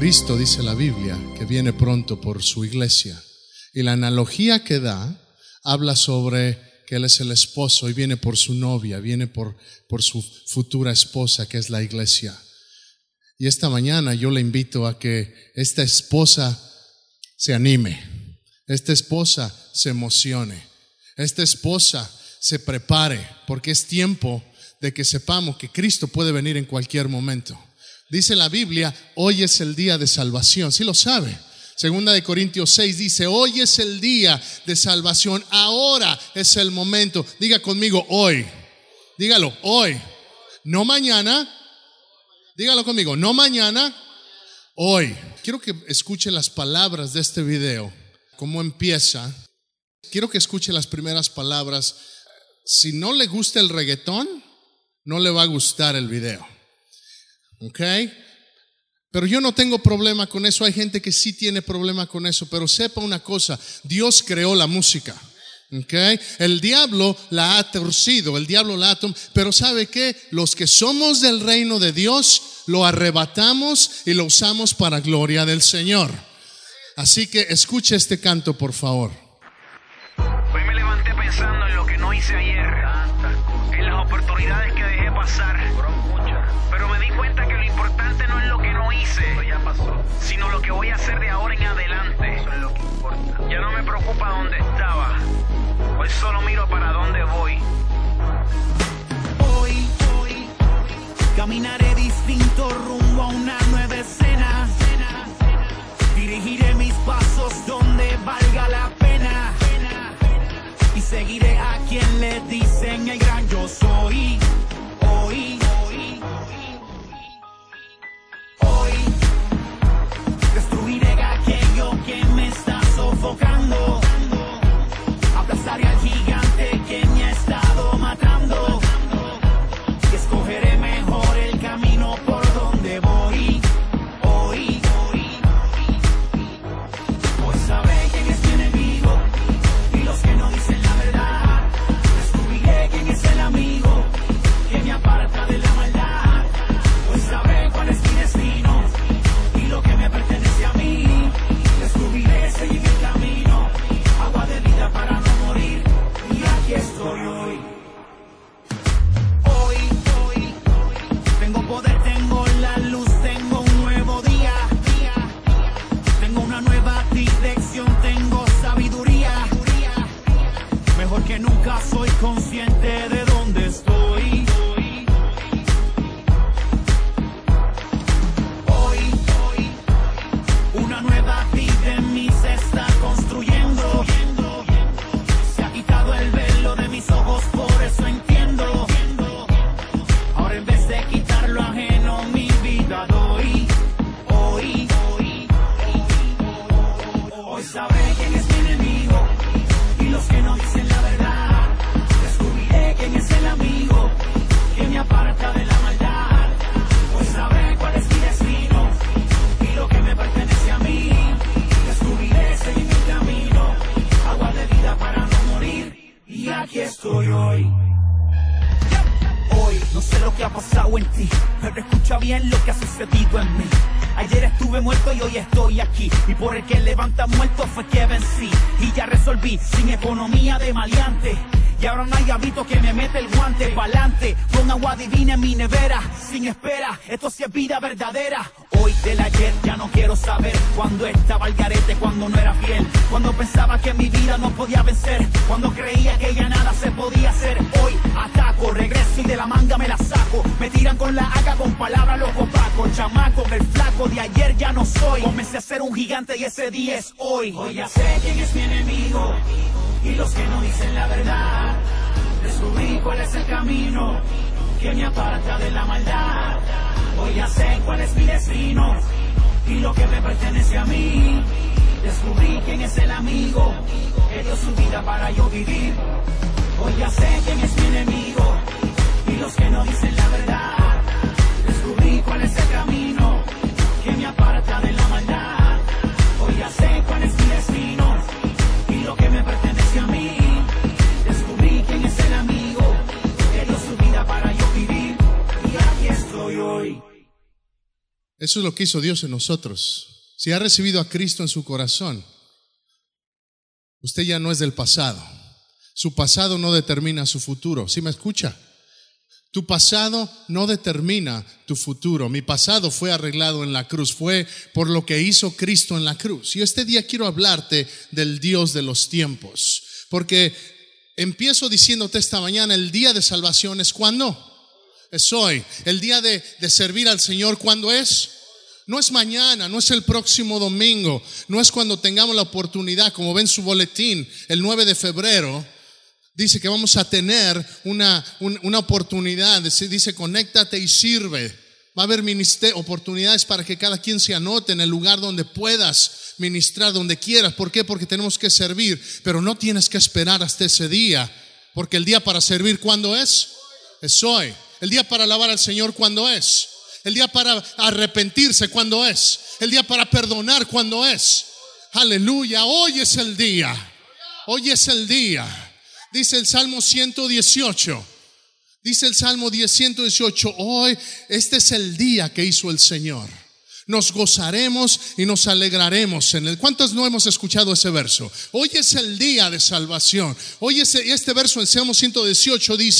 Cristo, dice la Biblia, que viene pronto por su iglesia. Y la analogía que da habla sobre que Él es el esposo y viene por su novia, viene por, por su futura esposa, que es la iglesia. Y esta mañana yo le invito a que esta esposa se anime, esta esposa se emocione, esta esposa se prepare, porque es tiempo de que sepamos que Cristo puede venir en cualquier momento. Dice la Biblia, hoy es el día de salvación, si lo sabe. Segunda de Corintios 6 dice, hoy es el día de salvación, ahora es el momento. Diga conmigo, hoy. Dígalo, hoy. No mañana. Dígalo conmigo, no mañana, hoy. Quiero que escuche las palabras de este video, cómo empieza. Quiero que escuche las primeras palabras. Si no le gusta el reggaetón, no le va a gustar el video. ¿Ok? Pero yo no tengo problema con eso. Hay gente que sí tiene problema con eso. Pero sepa una cosa, Dios creó la música. Okay. El diablo la ha torcido, el diablo la ha pero ¿sabe qué? Los que somos del reino de Dios lo arrebatamos y lo usamos para gloria del Señor. Así que escuche este canto, por favor. Hoy me levanté pensando en lo que no hice ayer, en las oportunidades que dejé pasar. Solo miro para dónde voy. Hoy, hoy, caminaré distinto rumbo a una nueva escena. Dirigiré mis pasos donde valga la pena. Y seguiré a quien le dicen el gran yo soy. Tengo la luz, tengo un nuevo día. Tengo una nueva dirección, tengo sabiduría. Mejor que nunca soy consciente de hoy. No sé lo que ha pasado en ti, pero escucha bien lo que ha sucedido en mí. Ayer estuve muerto y hoy estoy aquí. Y por el que levanta muerto fue que vencí. Y ya resolví, sin economía de maleante. Y ahora no hay hábito que me mete el guante pa'lante. Con agua divina en mi nevera, sin espera. Esto sí es vida verdadera. Hoy del ayer ya no quiero saber. Cuando estaba al garete, cuando no era fiel. Cuando pensaba que mi vida no podía vencer. Cuando creía que ya nada se podía hacer. Hoy ataco, regreso y de la manga me la saco. Me tiran con la haga con palabras los opacos. Chamaco, el flaco de ayer ya no soy. Comencé a ser un gigante y ese día es hoy. Hoy ya sé quién es mi enemigo y los que no dicen la verdad. Descubrí cuál es el camino que me aparta de la maldad. Hoy ya sé cuál es mi destino y lo que me pertenece a mí. Descubrí quién es el amigo que dio su vida para yo vivir. Hoy ya sé quién es mi enemigo y los que no dicen la verdad. Descubrí cuál es el camino Eso es lo que hizo Dios en nosotros. Si ha recibido a Cristo en su corazón, usted ya no es del pasado. Su pasado no determina su futuro. ¿Sí me escucha? Tu pasado no determina tu futuro. Mi pasado fue arreglado en la cruz, fue por lo que hizo Cristo en la cruz. Y este día quiero hablarte del Dios de los tiempos, porque empiezo diciéndote esta mañana, el día de salvación es cuando? Es hoy. El día de, de servir al Señor, ¿cuándo es? No es mañana, no es el próximo domingo, no es cuando tengamos la oportunidad, como ven su boletín, el 9 de febrero dice que vamos a tener una, una oportunidad, dice, conéctate y sirve. Va a haber oportunidades para que cada quien se anote en el lugar donde puedas ministrar, donde quieras. ¿Por qué? Porque tenemos que servir, pero no tienes que esperar hasta ese día, porque el día para servir, ¿cuándo es? Es hoy. El día para alabar al Señor, ¿cuándo es? El día para arrepentirse, ¿cuándo es? El día para perdonar, ¿cuándo es? Aleluya, hoy es el día. Hoy es el día. Dice el Salmo 118. Dice el Salmo 118, hoy este es el día que hizo el Señor. Nos gozaremos y nos alegraremos en él. ¿Cuántos no hemos escuchado ese verso? Hoy es el día de salvación. Hoy es, este verso en Salmo 118 dice,